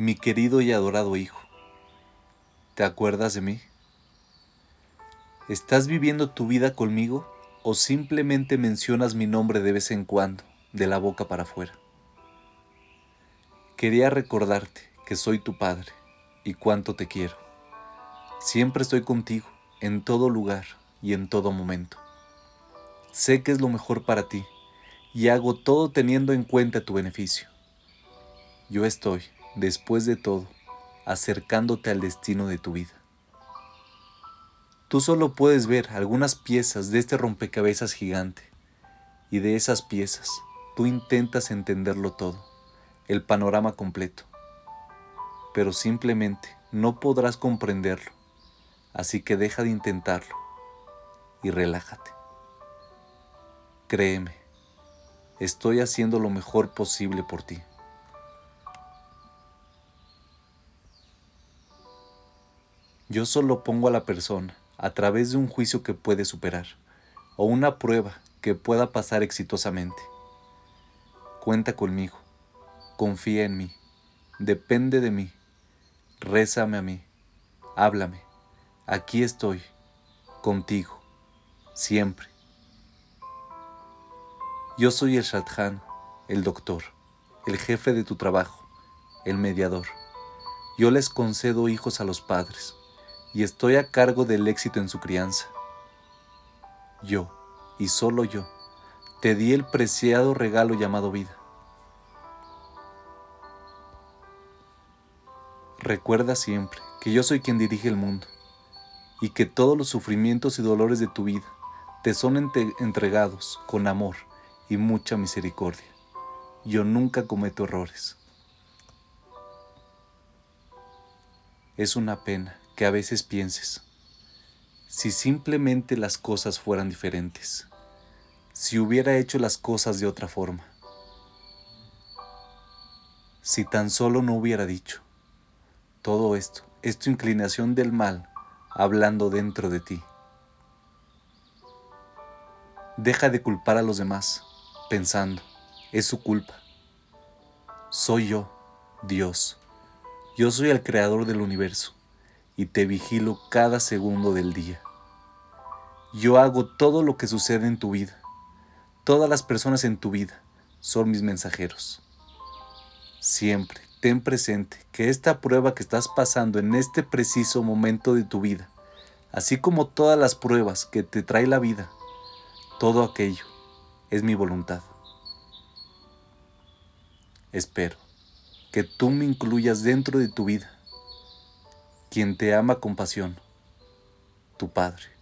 Mi querido y adorado Hijo, ¿te acuerdas de mí? ¿Estás viviendo tu vida conmigo o simplemente mencionas mi nombre de vez en cuando, de la boca para afuera? Quería recordarte que soy tu Padre y cuánto te quiero. Siempre estoy contigo, en todo lugar y en todo momento. Sé que es lo mejor para ti y hago todo teniendo en cuenta tu beneficio. Yo estoy después de todo, acercándote al destino de tu vida. Tú solo puedes ver algunas piezas de este rompecabezas gigante, y de esas piezas tú intentas entenderlo todo, el panorama completo, pero simplemente no podrás comprenderlo, así que deja de intentarlo y relájate. Créeme, estoy haciendo lo mejor posible por ti. Yo solo pongo a la persona a través de un juicio que puede superar o una prueba que pueda pasar exitosamente. Cuenta conmigo, confía en mí, depende de mí, rézame a mí, háblame, aquí estoy, contigo, siempre. Yo soy el Shadchan, el doctor, el jefe de tu trabajo, el mediador. Yo les concedo hijos a los padres y estoy a cargo del éxito en su crianza. Yo, y solo yo, te di el preciado regalo llamado vida. Recuerda siempre que yo soy quien dirige el mundo y que todos los sufrimientos y dolores de tu vida te son entregados con amor y mucha misericordia. Yo nunca cometo errores. Es una pena que a veces pienses, si simplemente las cosas fueran diferentes, si hubiera hecho las cosas de otra forma, si tan solo no hubiera dicho, todo esto es tu inclinación del mal hablando dentro de ti. Deja de culpar a los demás pensando, es su culpa. Soy yo, Dios. Yo soy el creador del universo y te vigilo cada segundo del día. Yo hago todo lo que sucede en tu vida. Todas las personas en tu vida son mis mensajeros. Siempre ten presente que esta prueba que estás pasando en este preciso momento de tu vida, así como todas las pruebas que te trae la vida, todo aquello es mi voluntad. Espero que tú me incluyas dentro de tu vida quien te ama con pasión, tu Padre.